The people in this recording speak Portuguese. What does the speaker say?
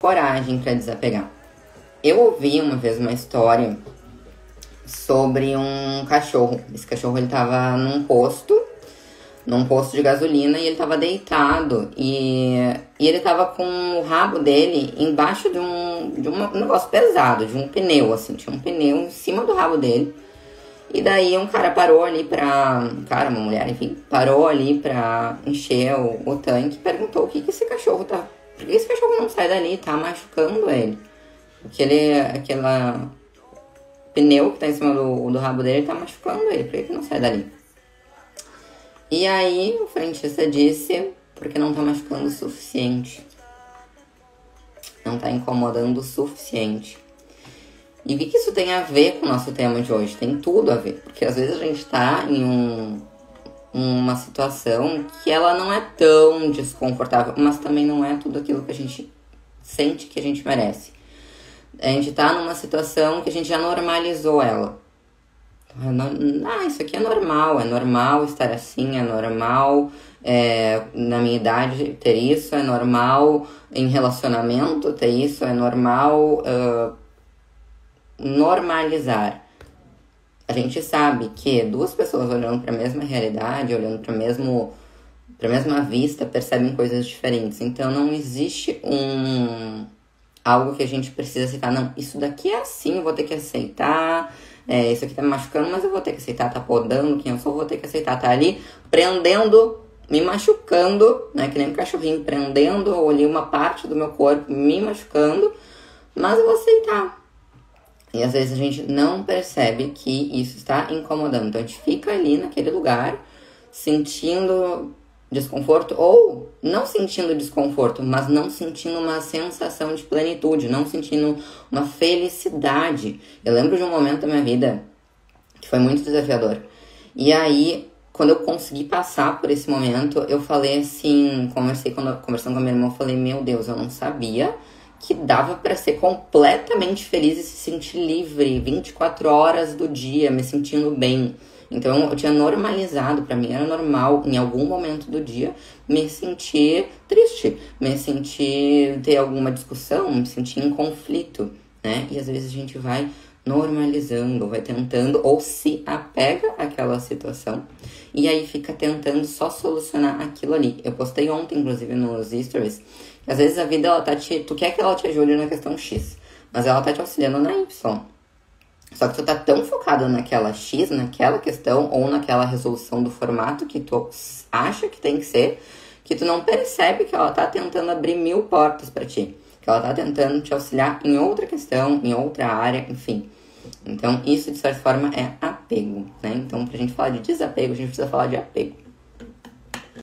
coragem para desapegar. Eu ouvi uma vez uma história sobre um cachorro. Esse cachorro ele tava num posto, num posto de gasolina e ele tava deitado e, e ele tava com o rabo dele embaixo de um de um negócio pesado, de um pneu assim, tinha um pneu em cima do rabo dele. E daí um cara parou ali pra. Um cara, uma mulher, enfim, parou ali pra encher o, o tanque e perguntou o que, que esse cachorro tá esse cachorro não sai dali? Tá machucando ele. Aquele, aquela pneu que tá em cima do, do rabo dele tá machucando ele. Por que, não sai dali? E aí o frentista disse, porque não tá machucando o suficiente. Não tá incomodando o suficiente. E o que, que isso tem a ver com o nosso tema de hoje? Tem tudo a ver. Porque às vezes a gente tá em um uma situação que ela não é tão desconfortável, mas também não é tudo aquilo que a gente sente que a gente merece. A gente tá numa situação que a gente já normalizou ela. Ah, isso aqui é normal, é normal estar assim, é normal é, na minha idade ter isso, é normal em relacionamento ter isso, é normal uh, normalizar a gente sabe que duas pessoas olhando para a mesma realidade, olhando para mesmo para a mesma vista, percebem coisas diferentes. Então não existe um algo que a gente precisa aceitar. Não, isso daqui é assim, eu vou ter que aceitar. É, isso aqui tá me machucando, mas eu vou ter que aceitar, tá podando quem eu sou, vou ter que aceitar, tá ali prendendo, me machucando, né? Que nem um cachorrinho prendendo ali uma parte do meu corpo, me machucando, mas eu vou aceitar. E às vezes a gente não percebe que isso está incomodando. Então a gente fica ali naquele lugar sentindo desconforto ou não sentindo desconforto, mas não sentindo uma sensação de plenitude, não sentindo uma felicidade. Eu lembro de um momento da minha vida que foi muito desafiador. E aí, quando eu consegui passar por esse momento, eu falei assim, conversei quando conversando com a minha irmã, eu falei: "Meu Deus, eu não sabia que dava para ser completamente feliz e se sentir livre 24 horas do dia, me sentindo bem. Então eu tinha normalizado, para mim era normal em algum momento do dia me sentir triste, me sentir ter alguma discussão, me sentir em conflito, né? E às vezes a gente vai normalizando, vai tentando ou se apega àquela situação e aí fica tentando só solucionar aquilo ali. Eu postei ontem, inclusive, nos stories, que às vezes a vida ela tá te. Tu quer que ela te ajude na questão X, mas ela tá te auxiliando na Y. Só que tu tá tão focado naquela X, naquela questão, ou naquela resolução do formato que tu acha que tem que ser, que tu não percebe que ela tá tentando abrir mil portas para ti. Que ela tá tentando te auxiliar em outra questão, em outra área, enfim. Então, isso de certa forma é apego, né? Então, pra gente falar de desapego, a gente precisa falar de apego.